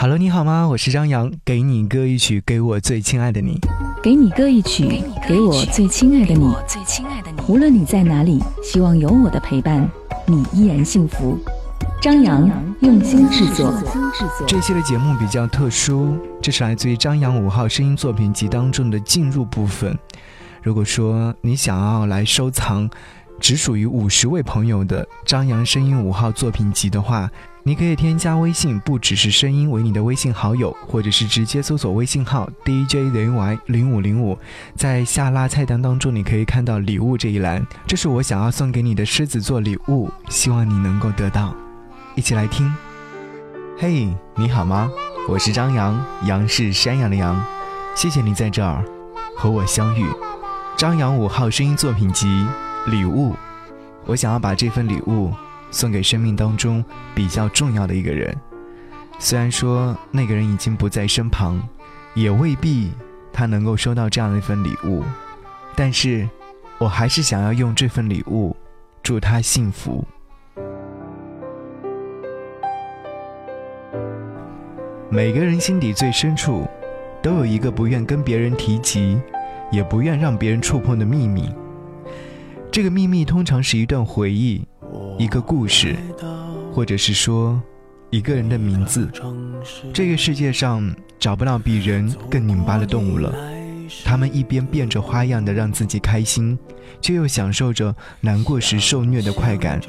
Hello，你好吗？我是张扬，给你歌一曲，给我最亲爱的你。给你歌一曲，给我最亲爱的你。无论你在哪里，希望有我的陪伴，你依然幸福。张扬用心制作。这期的节目比较特殊，这是来自于张扬五号声音作品集当中的进入部分。如果说你想要来收藏只属于五十位朋友的张扬声音五号作品集的话，你可以添加微信，不只是声音为你的微信好友，或者是直接搜索微信号 DJZY 零五零五，在下拉菜单当中，你可以看到礼物这一栏，这是我想要送给你的狮子座礼物，希望你能够得到。一起来听。嘿，你好吗？我是张扬，杨是山羊的羊，谢谢你在这儿和我相遇。张扬五号声音作品集礼物，我想要把这份礼物。送给生命当中比较重要的一个人，虽然说那个人已经不在身旁，也未必他能够收到这样的一份礼物，但是，我还是想要用这份礼物祝他幸福。每个人心底最深处，都有一个不愿跟别人提及，也不愿让别人触碰的秘密。这个秘密通常是一段回忆。一个故事，或者是说一个人的名字。这个世界上找不到比人更拧巴的动物了。他们一边变着花样的让自己开心，却又享受着难过时受虐的快感。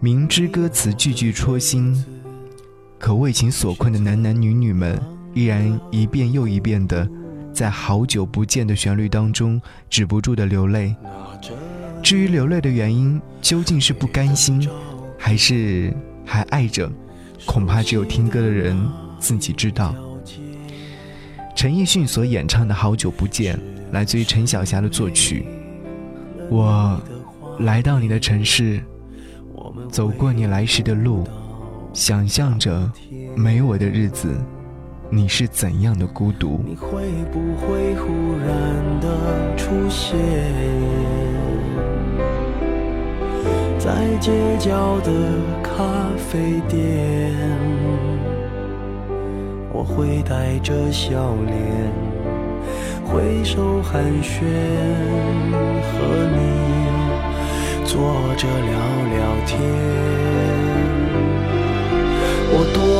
明知歌词句句戳心，可为情所困的男男女女们，依然一遍又一遍的在好久不见的旋律当中止不住的流泪。至于流泪的原因，究竟是不甘心，还是还爱着？恐怕只有听歌的人自己知道。陈奕迅所演唱的《好久不见》，来自于陈小霞的作曲。我来到你的城市，走过你来时的路，想象着没我的日子，你是怎样的孤独？你会不会忽然的出现？在街角的咖啡店，我会带着笑脸挥手寒暄，和你坐着聊聊天。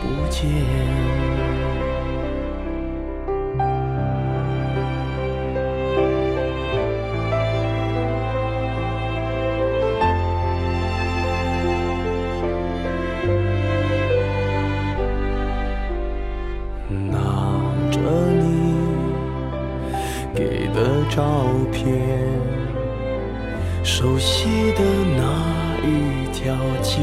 不见。拿着你给的照片，熟悉的那一条街，